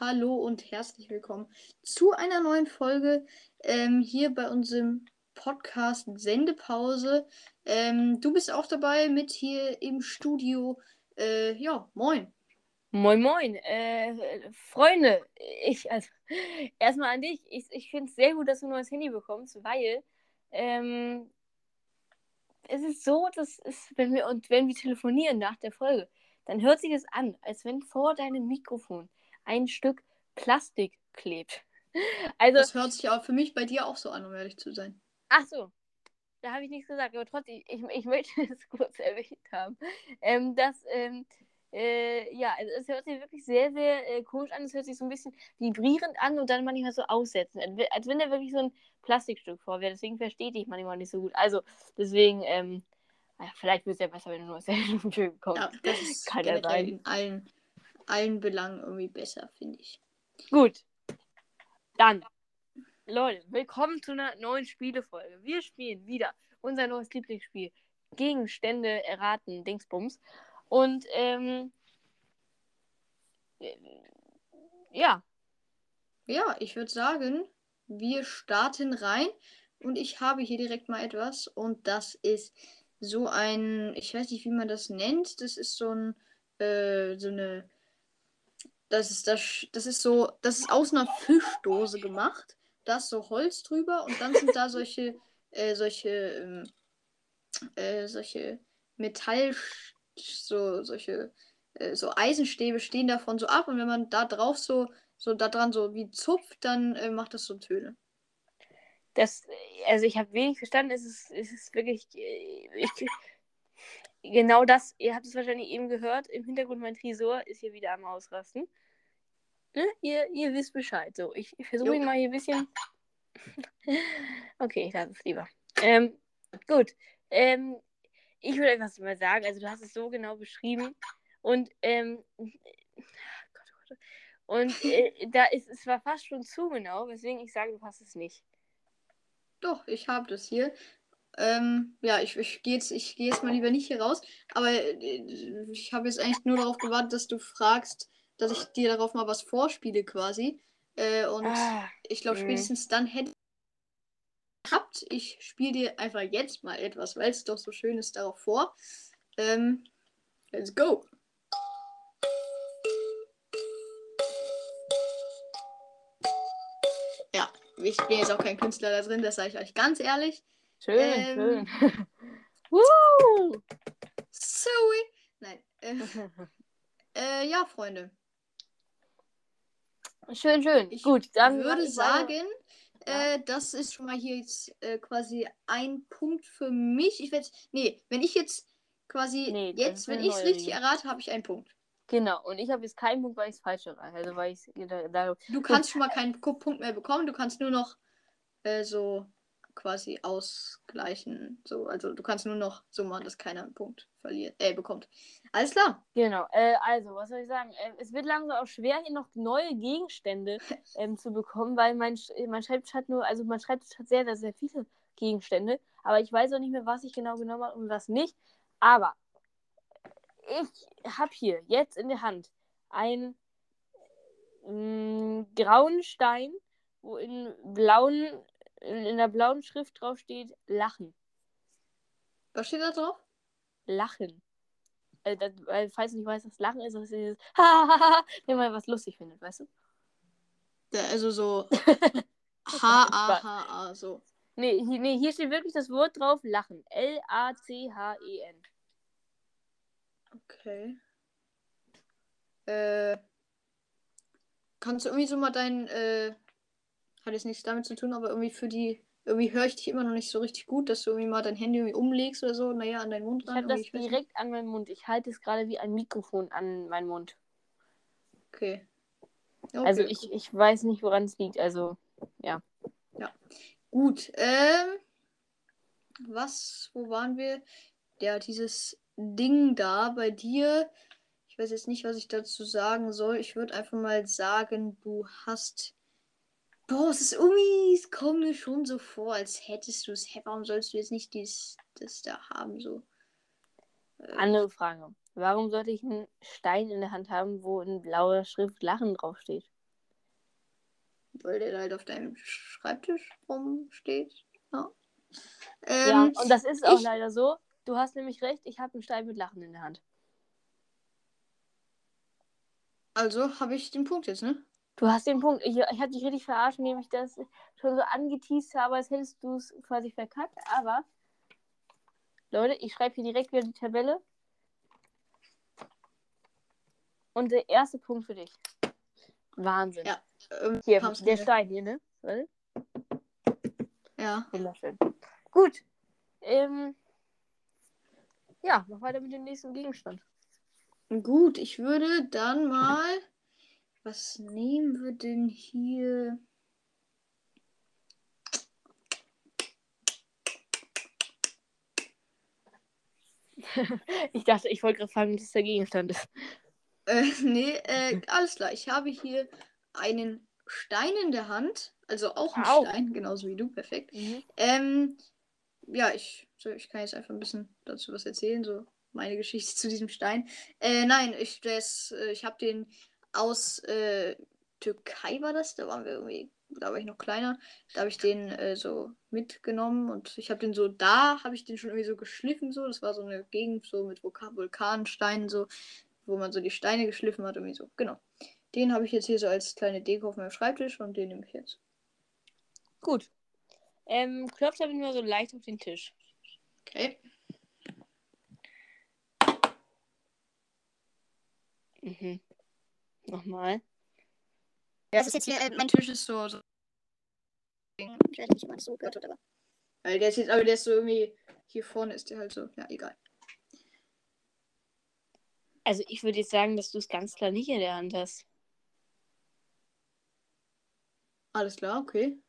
hallo und herzlich willkommen zu einer neuen Folge ähm, hier bei unserem Podcast Sendepause. Ähm, du bist auch dabei mit hier im Studio. Äh, ja, moin. Moin, moin. Äh, Freunde, ich, also, erstmal an dich. Ich, ich finde es sehr gut, dass du ein neues Handy bekommst, weil ähm, es ist so, dass es, wenn wir und wenn wir telefonieren nach der Folge, dann hört sich es an, als wenn vor deinem Mikrofon ein Stück Plastik klebt. Also, das hört sich auch für mich bei dir auch so an, um ehrlich zu sein. Ach so, da habe ich nichts gesagt, aber trotzdem, ich, ich möchte es kurz erwähnt haben, ähm, dass, ähm, äh, ja, also es hört sich wirklich sehr, sehr äh, komisch an. Es hört sich so ein bisschen vibrierend an und dann manchmal so aussetzen. Als wenn da wirklich so ein Plastikstück vor wäre. Deswegen verstehe ich manchmal nicht so gut. Also, deswegen, ähm, vielleicht wird es ja besser, wenn du nur selber bekommst. Ja, das Kann ja sein. in allen, allen Belangen irgendwie besser, finde ich. Gut. Dann, Leute, willkommen zu einer neuen Spielefolge. Wir spielen wieder unser neues Lieblingsspiel. Gegenstände erraten, Dingsbums. Und, ähm, ja. Ja, ich würde sagen, wir starten rein. Und ich habe hier direkt mal etwas. Und das ist so ein, ich weiß nicht, wie man das nennt. Das ist so ein, äh, so eine, das ist das, das ist so, das ist aus einer Fischdose gemacht. Da ist so Holz drüber und dann sind da solche, äh, solche, ähm, äh, solche Metall, so, solche, äh, so Eisenstäbe stehen davon so ab und wenn man da drauf so, so da dran so wie zupft, dann äh, macht das so Töne das, also ich habe wenig verstanden, es ist, es ist wirklich, äh, ich, genau das, ihr habt es wahrscheinlich eben gehört, im Hintergrund mein Tresor ist hier wieder am Ausrasten. Ne? Ihr, ihr wisst Bescheid. So, ich, ich versuche ihn mal hier ein bisschen. okay, ich lasse es lieber. Ähm, gut. Ähm, ich würde etwas mal sagen. Also, du hast es so genau beschrieben. Und, ähm, und äh, da ist es war fast schon zu genau, weswegen ich sage, du hast es nicht. Doch, ich habe das hier. Ähm, ja, ich, ich gehe jetzt, geh jetzt mal lieber nicht hier raus. Aber äh, ich habe jetzt eigentlich nur darauf gewartet, dass du fragst, dass ich dir darauf mal was vorspiele quasi. Äh, und ah, ich glaube, spätestens dann hätte ich gehabt. Ich spiele dir einfach jetzt mal etwas, weil es doch so schön ist, darauf vor. Ähm, let's go. ich bin jetzt auch kein Künstler da drin, das sage ich euch ganz ehrlich. Schön, ähm, schön. Woo! Sorry. Nein. Äh, äh, ja, Freunde. Schön, schön. Ich Gut, dann würde ich sagen, ja. äh, das ist schon mal hier jetzt äh, quasi ein Punkt für mich. Ich werde, nee, wenn ich jetzt quasi nee, jetzt, wenn ich es richtig errate, habe ich einen Punkt. Genau, und ich habe jetzt keinen Punkt, weil ich es falsch erreiche. Also weil ich da, da, Du kannst schon mal keinen Punkt mehr bekommen, du kannst nur noch äh, so quasi ausgleichen. So, also du kannst nur noch so machen, dass keiner einen Punkt verliert, äh, bekommt. Alles klar. Genau, äh, also, was soll ich sagen? Äh, es wird langsam auch schwer, hier noch neue Gegenstände ähm, zu bekommen, weil mein, mein Schreibtisch hat nur, also mein Schreibtisch hat sehr, sehr, sehr viele Gegenstände, aber ich weiß auch nicht mehr, was ich genau genommen habe und was nicht. Aber ich habe hier jetzt in der Hand einen mm, grauen Stein, wo in blauen, in, in der blauen Schrift drauf steht Lachen. Was steht da drauf? Lachen. Äh, das, weil, falls du nicht weißt, was Lachen ist, das ist dieses wenn man was lustig findet, weißt du? Ja, also so H-A-H-A, so. Nee, hier, nee, hier steht wirklich das Wort drauf, Lachen. L-A-C-H-E-N. Okay. Äh, kannst du irgendwie so mal dein, äh, hat jetzt nichts damit zu tun, aber irgendwie für die, irgendwie höre ich dich immer noch nicht so richtig gut, dass du irgendwie mal dein Handy irgendwie umlegst oder so, naja, an deinen Mund ran. Ich habe das direkt an meinen Mund. Ich halte es gerade wie ein Mikrofon an meinen Mund. Okay. okay also ich, ich weiß nicht, woran es liegt. Also, ja. Ja. Gut. Ähm, was, wo waren wir? Ja, dieses Ding da bei dir. Ich weiß jetzt nicht, was ich dazu sagen soll. Ich würde einfach mal sagen, du hast. Boah, es ist irgendwie, es kommt mir schon so vor, als hättest du es. Hä, warum sollst du jetzt nicht dies, das da haben, so? Äh, Andere Frage. Warum sollte ich einen Stein in der Hand haben, wo in blauer Schrift Lachen draufsteht? weil der halt auf deinem Schreibtisch rumsteht. Ja. ja, Ähm, und das ist auch ich- leider so. Du hast nämlich recht, ich habe einen Stein mit Lachen in der Hand. also habe ich den Punkt jetzt, ne? Du hast den Punkt. Ich, ich habe dich richtig verarscht, indem ich das schon so angeteased habe, als hättest du es quasi verkackt. Aber, Leute, ich schreibe hier direkt wieder die Tabelle. Und der erste Punkt für dich. Wahnsinn. Ja. Ähm, Hier, der nicht. Stein hier, ne? Warte. Ja. Wunderschön. Gut. Ähm, ja, mach weiter mit dem nächsten Gegenstand. Gut, ich würde dann mal. Was nehmen wir denn hier? Ich dachte, ich wollte gerade fragen, was der Gegenstand ist. Äh, nee, äh, alles klar. Ich habe hier einen Stein in der Hand. Also auch einen Au. Stein, genauso wie du, perfekt. Mhm. Ähm, ja, ich, so, ich kann jetzt einfach ein bisschen dazu was erzählen, so meine Geschichte zu diesem Stein. Äh, nein, ich, das, äh, ich habe den aus äh, Türkei war das, da waren wir irgendwie, da war ich noch kleiner, da habe ich den äh, so mitgenommen und ich habe den so, da habe ich den schon irgendwie so geschliffen, so, das war so eine Gegend so mit Vulkan Vulkansteinen, so, wo man so die Steine geschliffen hat, irgendwie so, genau. Den habe ich jetzt hier so als kleine Deko auf meinem Schreibtisch und den nehme ich jetzt. Gut. Ähm, klopft damit mal so leicht auf den Tisch. Okay. Mhm. Nochmal. Ja, das ist jetzt hier, äh, mein Tisch ist so, so. Ich weiß nicht, ob man das so gehört hat, aber. Weil der ist jetzt, aber der ist so irgendwie. Hier vorne ist der halt so. Ja, egal. Also ich würde jetzt sagen, dass du es ganz klar nicht in der Hand hast. Alles klar, okay.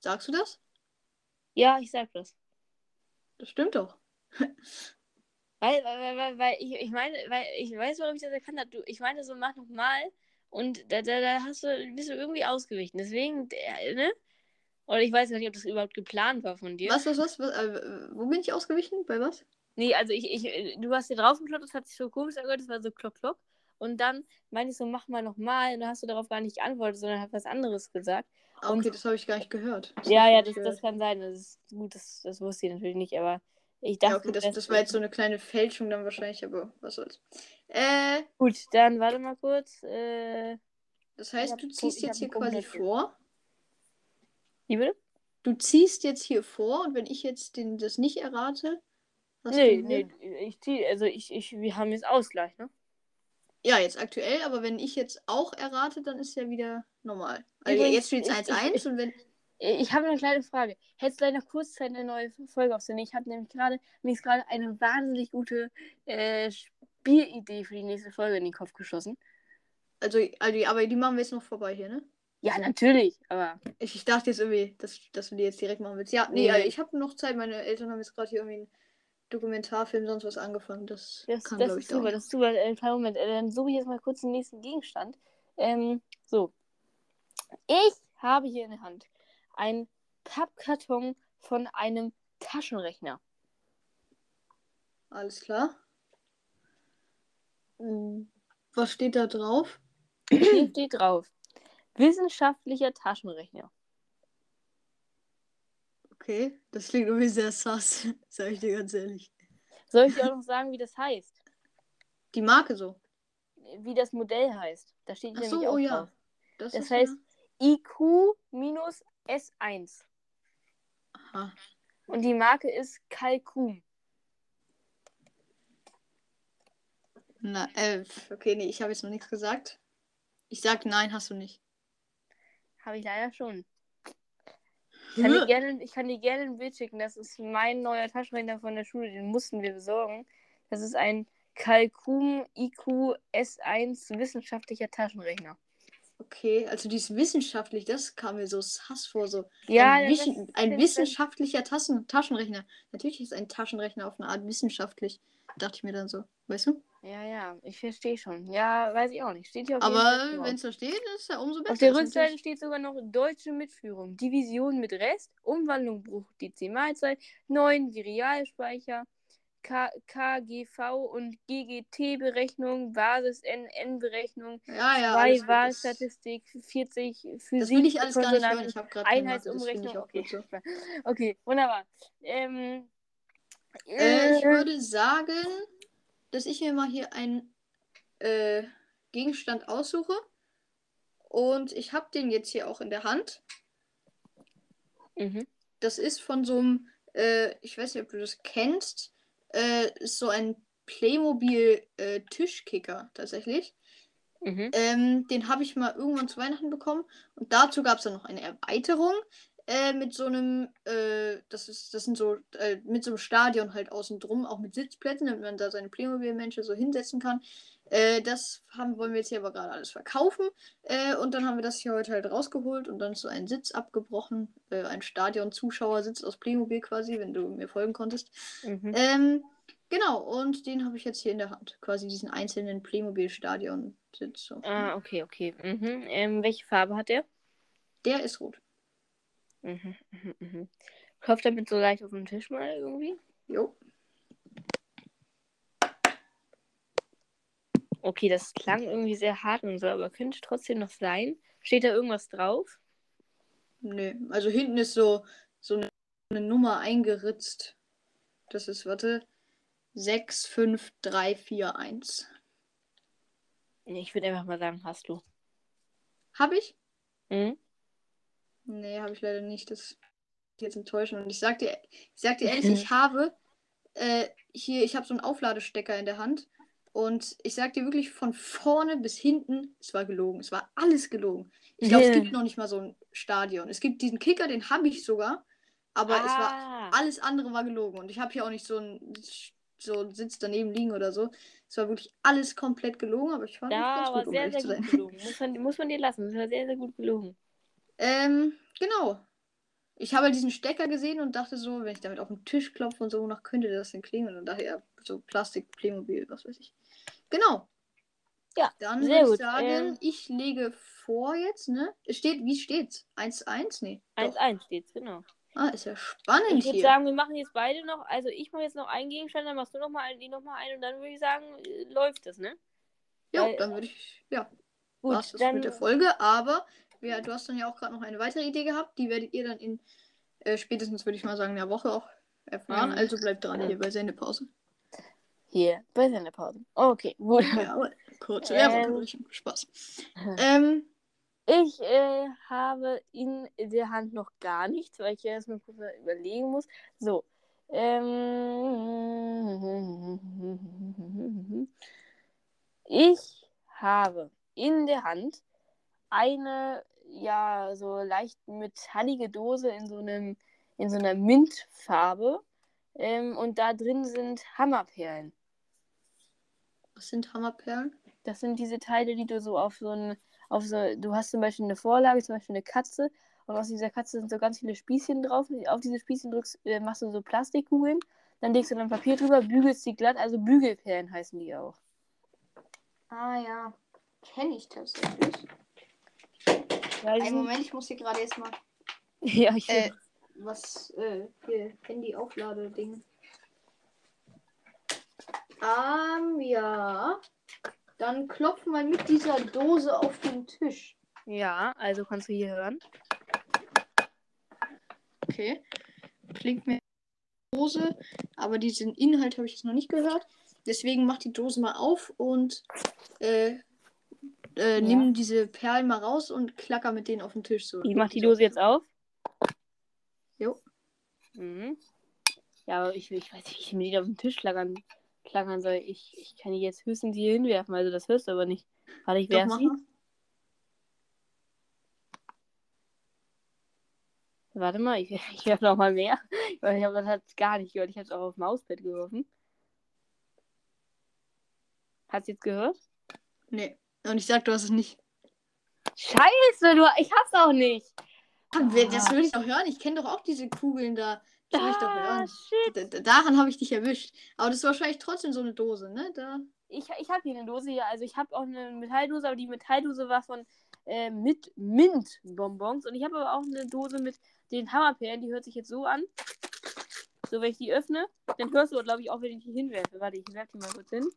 Sagst du das? Ja, ich sag das. Das stimmt doch. Weil, weil, weil, weil, weil ich, ich meine, weil ich weiß, warum ich das erkannt habe. Du, ich meine, so mach nochmal und da, da, da hast du, bist du irgendwie ausgewichen. Deswegen, der, ne? Oder ich weiß gar nicht, ob das überhaupt geplant war von dir. Was, was, was? was äh, wo bin ich ausgewichen? Bei was? Nee, also ich, ich, du hast hier drauf geschaut, das hat sich so komisch angehört, das war so klock, klock. Und dann meinte ich so, mach mal nochmal. Und dann hast du darauf gar nicht geantwortet, sondern hast was anderes gesagt. Ah, Und- okay, das habe ich gar nicht gehört. Das ja, ja, das, das kann sein. Das ist gut, das, das wusste ich natürlich nicht, aber ich dachte. Ja, okay, das, das war jetzt so eine kleine Fälschung dann wahrscheinlich, aber was soll's. Äh, Gut, dann warte mal kurz. Äh, das heißt, du ziehst jetzt hier quasi vor. wie bitte? Du ziehst jetzt hier vor und wenn ich jetzt den, das nicht errate. hast Nee, du nee, ich zieh, also ich, ich, wir haben jetzt Ausgleich, ne? Ja, jetzt aktuell, aber wenn ich jetzt auch errate, dann ist ja wieder normal. Also jetzt steht es ich- 1-1 ich- und wenn. Ich habe eine kleine Frage. Hättest du gleich noch kurz Zeit, eine neue Folge aufzunehmen? Ich habe nämlich gerade, mir ist gerade eine wahnsinnig gute äh, Spielidee für die nächste Folge in den Kopf geschossen. Also, also, aber die machen wir jetzt noch vorbei hier, ne? Ja, natürlich, aber Ich, ich dachte jetzt irgendwie, dass, dass du die jetzt direkt machen willst. Ja, nee, Nee. ich habe noch Zeit. Meine Eltern haben jetzt gerade hier irgendwie einen Dokumentarfilm, sonst was angefangen. Das, das, kann, das glaube ich, ist super, dauern. das ist super. Äh, kleinen Moment, äh, dann suche ich jetzt mal kurz den nächsten Gegenstand. Ähm, so. Ich habe hier in der Hand ein Pappkarton von einem Taschenrechner. Alles klar. Hm, was steht da drauf? Hier steht drauf. Wissenschaftlicher Taschenrechner. Okay, das klingt irgendwie sehr sass, sag ich dir ganz ehrlich. Soll ich dir auch noch sagen, wie das heißt? Die Marke so. Wie das Modell heißt. Da steht Ach hier so, nämlich auch oh ja. drauf. Das, das heißt ja... IQ minus S1. Aha. Und die Marke ist Kalkum. Na, äh, okay, nee, ich habe jetzt noch nichts gesagt. Ich sag nein, hast du nicht. Habe ich leider schon. Ich kann, gerne, ich kann dir gerne ein Bild schicken. Das ist mein neuer Taschenrechner von der Schule. Den mussten wir besorgen. Das ist ein Kalkum IQ S1 wissenschaftlicher Taschenrechner. Okay, also die ist wissenschaftlich, das kam mir so sass vor, so Ja, ein, Wischen- ein wissenschaftlicher Tassen Taschenrechner. Natürlich ist ein Taschenrechner auf eine Art wissenschaftlich, dachte ich mir dann so, weißt du? Ja, ja, ich verstehe schon. Ja, weiß ich auch nicht. Steht hier auf Aber wenn es da steht, ist ja umso besser. Auf der Rückseite steht sogar noch deutsche Mitführung, Division mit Rest, Umwandlung, Bruch, Dezimalzahl, 9 wie Realspeicher, K KGV und GGT-Berechnung, Basis-NN-Berechnung, Ja, ja. zwei alles gut, das- Wahlstatistik, 40 Physik, Das will ich alles gar nicht hören. Ich habe gerade Einheitsumrechnung. Okay. so. okay, wunderbar. Ähm, Äh, ich äh, würde sagen, dass ich mir mal hier einen äh, Gegenstand aussuche. Und ich habe den jetzt hier auch in der Hand. mhm. Das ist von so einem, äh, ich weiß nicht, ob du das kennst, äh, ist so ein Playmobil äh, Tischkicker tatsächlich. Mhm. Ähm, den habe ich mal irgendwann zu Weihnachten bekommen. Und dazu gab es dann noch eine Erweiterung äh, mit so einem, äh, das ist, das sind so, äh, mit so einem Stadion halt außen drum, auch mit Sitzplätzen, damit man da seine Playmobil-Menschen so hinsetzen kann. Äh, das haben, wollen wir jetzt hier aber gerade alles verkaufen. Äh, und dann haben wir das hier heute halt rausgeholt und dann ist so ein Sitz abgebrochen. Äh, ein Stadion-Zuschauersitz aus Playmobil quasi, wenn du mir folgen konntest. Mhm. Ähm, genau, und den habe ich jetzt hier in der Hand. Quasi diesen einzelnen Playmobil-Stadion-Sitz. So. Ah, okay, okay. Mhm. Ähm, welche Farbe hat der? Der ist rot. Mhm, mhm, mhm. Klopft damit so leicht auf den Tisch mal irgendwie? Jo. Okay, das klang irgendwie sehr hart und so, aber könnte trotzdem noch sein. Steht da irgendwas drauf? Nee, also hinten ist so, so eine, eine Nummer eingeritzt. Das ist, warte, 65341. Nee, Ich würde einfach mal sagen, hast du. Hab ich? Mhm. Nee, habe ich leider nicht. Das ist jetzt enttäuschend. Und ich sag dir, ich sag dir ehrlich, ich habe äh, hier, ich habe so einen Aufladestecker in der Hand. Und ich sag dir wirklich von vorne bis hinten, es war gelogen. Es war alles gelogen. Ich glaube, es Yeah. gibt noch nicht mal so ein Stadion. Es gibt diesen Kicker, den habe ich sogar. Aber es war Ah, alles andere war gelogen. Und ich habe hier auch nicht so einen so einen Sitz daneben liegen oder so. Es war wirklich alles komplett gelogen, aber ich fand es ja, ganz gut, um sehr, ehrlich sehr zu gut sein. gelogen. Muss man, muss man dir lassen. Das war sehr, sehr gut gelogen. Ähm, genau. Ich habe halt diesen Stecker gesehen und dachte so, wenn ich damit auf den Tisch klopfe und so, wonach könnte das denn klingen? Und daher so Plastik, Playmobil, was weiß ich. Genau. Ja, Dann würde ich sagen, Ähm, ich lege vor jetzt, ne? Es steht, wie steht's? 1-1? Nee. Doch. 1-1 steht's, genau. Ah, ist ja spannend Ich würde hier. sagen, wir machen jetzt beide noch, also ich mache jetzt noch einen Gegenstand, dann machst du noch mal einen, die noch mal einen und dann würde ich sagen, äh, läuft das, ne? ja, weil- dann würde ich, ja, Gut, war's das dann mit der Folge. Aber ja, du hast dann ja auch gerade noch eine weitere Idee gehabt. Die werdet ihr dann in äh, spätestens, würde ich mal sagen, einer Woche auch erfahren. Mhm. Also bleibt dran Mhm. hier bei Sendepause. Hier bei seiner Pause. Okay, gut. Ja, kurze Ähm. Werbeunterbrechung. Spaß. Ähm, Ich äh, habe in der Hand noch gar nichts, weil ich erstmal kurz mal überlegen muss. So. Ähm, ich habe in der Hand eine ja so leicht metallige Dose in so einem in so einer Mintfarbe ähm, und da drin sind Hammerperlen. Was sind Hammerperlen? Das sind diese Teile, die du so auf so ein, auf so, du hast zum Beispiel eine Vorlage, zum Beispiel eine Katze, und aus dieser Katze sind so ganz viele Spießchen drauf. Auf diese Spießchen drückst, äh, machst du so Plastikkugeln, dann legst du dann Papier drüber, bügelst die glatt, also Bügelperlen heißen die auch. Ah ja, kenne ich tatsächlich. Weil Einen Moment, ich muss hier gerade erstmal ja, ich äh, was äh, hier Handy-Aufladeding. Ähm, ja. Dann klopf mal mit dieser Dose auf den Tisch. ja, also kannst du hier hören. Okay. Klingt mir Dose, aber diesen Inhalt habe ich jetzt noch nicht gehört. Deswegen mach die Dose mal auf und äh, äh, nimm diese Perlen mal raus und klacker mit denen auf den Tisch. So. Ich mach die Dose jetzt auf. Jo. Mhm. Ja, aber ich, ich weiß nicht, wie ich mir die auf den Tisch klackern, klackern soll. Ich, ich kann die jetzt höchstens hier hinwerfen, also das hörst du aber nicht. Warte, ich Doch, werf mach sie. Warte mal, ich, ich werfe noch mal mehr. Ich habe das hat gar nicht gehört. Ich habe es auch auf Mauspad geworfen. Hast du jetzt gehört? Nee. Und ich sag, du hast es nicht. Scheiße, du, ich hab's auch nicht. Ah, Das würde ich doch hören. Ich kenne doch auch diese Kugeln da. Das würde ich doch Ah, hören. shit. Da, da, daran habe ich dich erwischt. Aber das ist wahrscheinlich trotzdem so eine Dose, ne? Da. Ich, ich habe hier eine Dose hier. Also ich habe auch eine Metalldose, aber die Metalldose war von äh, mit Mint-Bonbons. Und ich habe aber auch eine Dose mit den Hammerperlen. Die hört sich jetzt so an. So, wenn ich die öffne, dann hörst du, glaube ich, auch, wenn ich die hinwerfe. Warte, ich werfe die mal kurz hin.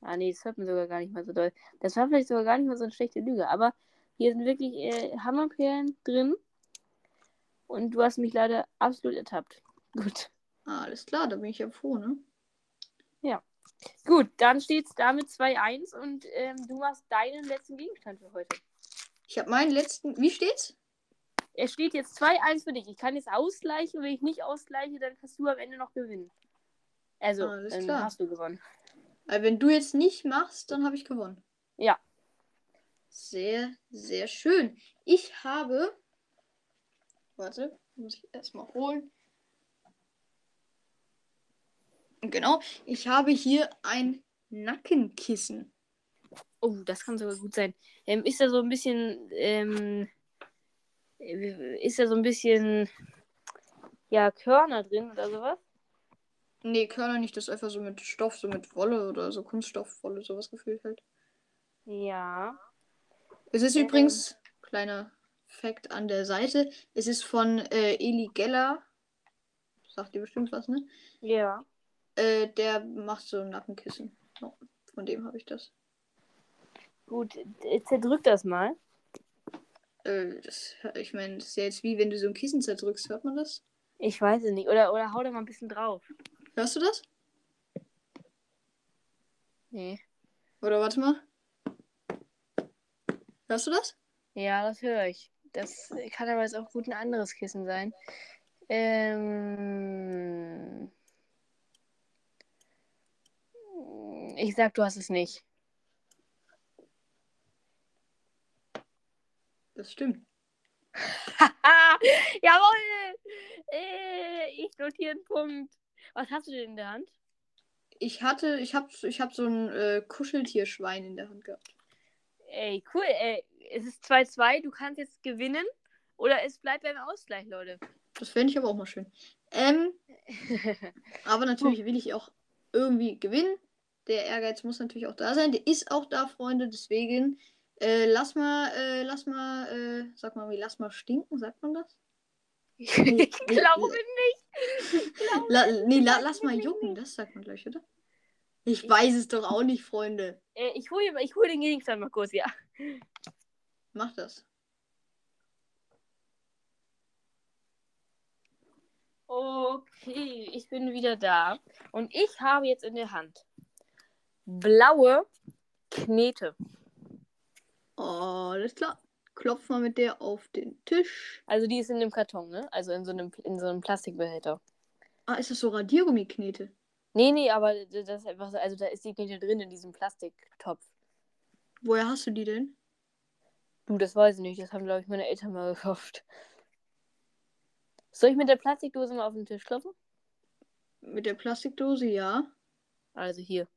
Ah, nee, das hört man sogar gar nicht mal so doll. Das war vielleicht sogar gar nicht mal so eine schlechte Lüge. Aber hier sind wirklich äh, Hammerperlen drin. Und du hast mich leider absolut ertappt. Gut. Ah, alles klar, da bin ich ja froh, ne? Ja. Gut, dann steht es damit 2-1 und ähm, du machst deinen letzten Gegenstand für heute. Ich habe meinen letzten. Wie steht's? Es steht jetzt 2-1 für dich. Ich kann jetzt ausgleichen. Wenn ich nicht ausgleiche, dann kannst du am Ende noch gewinnen. Also, dann klar. hast du gewonnen. Weil wenn du jetzt nicht machst, dann habe ich gewonnen. Ja. Sehr, sehr schön. Ich habe. Warte, muss ich erstmal holen. Genau, ich habe hier ein Nackenkissen. Oh, das kann sogar gut sein. Ähm, ist da so ein bisschen, ähm, äh, ist da so ein bisschen, ja, Körner drin oder sowas? Nee, Körner nicht, das ist einfach so mit Stoff, so mit Wolle oder so Kunststoffwolle, sowas gefühlt halt. Ja. Es ist Ähm. übrigens, kleiner Fact an der Seite, es ist von äh, Eli Geller. Sagt dir bestimmt was, ne? Ja. Äh, der macht so ein Nackenkissen. Ja, von dem habe ich das. Gut, äh, zerdrück das mal. Äh, das, ich meine, das ist ja jetzt wie wenn du so ein Kissen zerdrückst, hört man das? Ich weiß es nicht. Oder, oder hau da mal ein bisschen drauf. Hörst du das? Nee. Oder warte mal. Hörst du das? Ja, das höre ich. Das kann aber jetzt auch gut ein anderes Kissen sein. Ähm. Ich sag, du hast es nicht. Das stimmt. Jawohl! Äh, ich notiere einen Punkt. Was hast du denn in der Hand? Ich hatte, ich hab, ich hab so ein äh, Kuscheltierschwein in der Hand gehabt. Ey, cool. Ey, es ist 2-2. Du kannst jetzt gewinnen. Oder es bleibt beim Ausgleich, Leute. Das fände ich aber auch mal schön. Ähm, aber natürlich will ich auch irgendwie gewinnen. Der Ehrgeiz muss natürlich auch da sein. Der ist auch da, Freunde. Deswegen äh, lass mal, äh, lass mal, äh, sag mal, wie lass mal stinken, sagt man das? ich glaube nicht. Ich glaube La, nee, la, lass mal jucken, das sagt man gleich, oder? Ich weiß es doch auch nicht, Freunde. Äh, ich hole ich hol den Gegenstand mal kurz, ja. Mach das. Okay, ich bin wieder da. Und ich habe jetzt in der Hand blaue Knete. Oh, alles klar. Klopf mal mit der auf den Tisch. Also die ist in dem Karton, ne? Also in so einem, in so einem Plastikbehälter. Ah, ist das so Radiergummiknete? Nee, nee, aber das ist einfach so, also da ist die Knete drin in diesem Plastiktopf. Woher hast du die denn? Du, das weiß ich nicht. Das haben, glaube ich, meine Eltern mal gekauft. Soll ich mit der Plastikdose mal auf den Tisch klopfen? Mit der Plastikdose, ja. Also hier.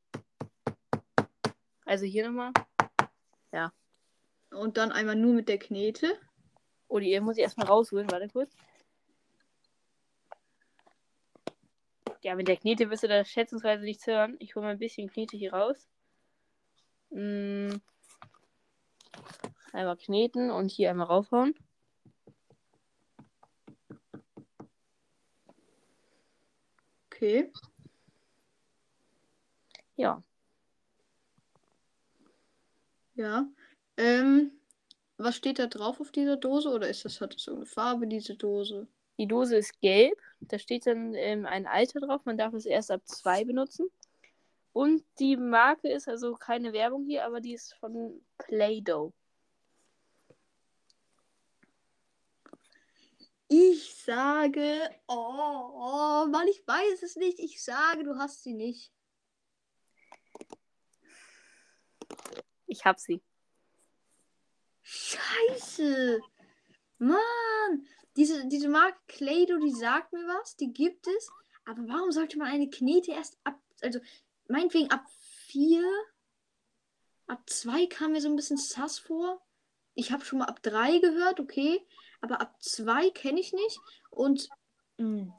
Also hier nochmal. Und dann einmal nur mit der Knete. Oh, die muss ich erstmal rausholen. Warte kurz. Ja, mit der Knete wirst du da schätzungsweise nichts hören. Ich hole mal ein bisschen Knete hier raus. Mm. Einmal kneten und hier einmal raufhauen. Okay. Ja. Ja. Ähm, was steht da drauf auf dieser Dose? Oder ist das, hat das so eine Farbe, diese Dose? Die Dose ist gelb. Da steht dann ähm, ein Alter drauf. Man darf es erst ab zwei benutzen. Und die Marke ist also keine Werbung hier, aber die ist von Play-Doh. Ich sage, oh, oh, Mann, ich weiß es nicht. Ich sage, du hast sie nicht. Ich hab sie. Scheiße. Mann. Diese, diese Marke Claydo, die sagt mir was, die gibt es. Aber warum sollte man eine Knete erst ab, also meinetwegen ab 4, ab 2 kam mir so ein bisschen sass vor. Ich habe schon mal ab 3 gehört, okay. Aber ab 2 kenne ich nicht. Und, mh,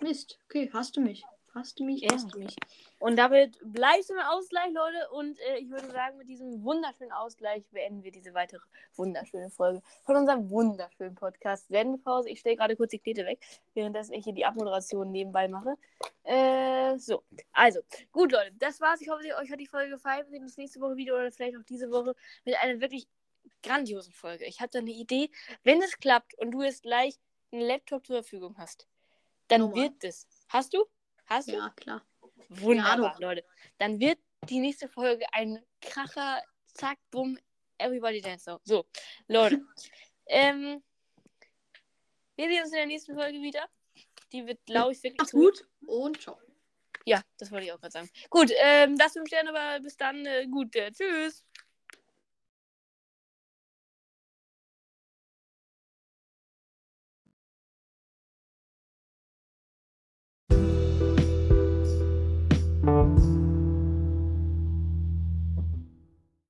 Mist, okay, hast du mich. Hasst du mich? Ja. Hasst du mich? Und damit bleibst du im Ausgleich, Leute. Und äh, ich würde sagen, mit diesem wunderschönen Ausgleich beenden wir diese weitere wunderschöne Folge von unserem wunderschönen Podcast. Sendepause. Ich stelle gerade kurz die Knete weg, währenddessen ich hier die Abmoderation nebenbei mache. Äh, so. Also, gut, Leute. Das war's. Ich hoffe, euch hat die Folge gefallen. Wir sehen uns nächste Woche wieder oder vielleicht auch diese Woche mit einer wirklich grandiosen Folge. Ich habe da eine Idee. Wenn es klappt und du jetzt gleich einen Laptop zur Verfügung hast, dann Nummer. wird es. Hast du? Hast du? Ja, klar. Wunderbar, doch. Leute. Dann wird die nächste Folge ein Kracher, zack, bumm, everybody dance now. So, Leute. ähm, wir sehen uns in der nächsten Folge wieder. Die wird, glaube ich, wirklich Mach's gut und ciao. Ja, das wollte ich auch gerade sagen. Gut, ähm, das fünf Sterne, aber bis dann. Äh, gut, äh, tschüss.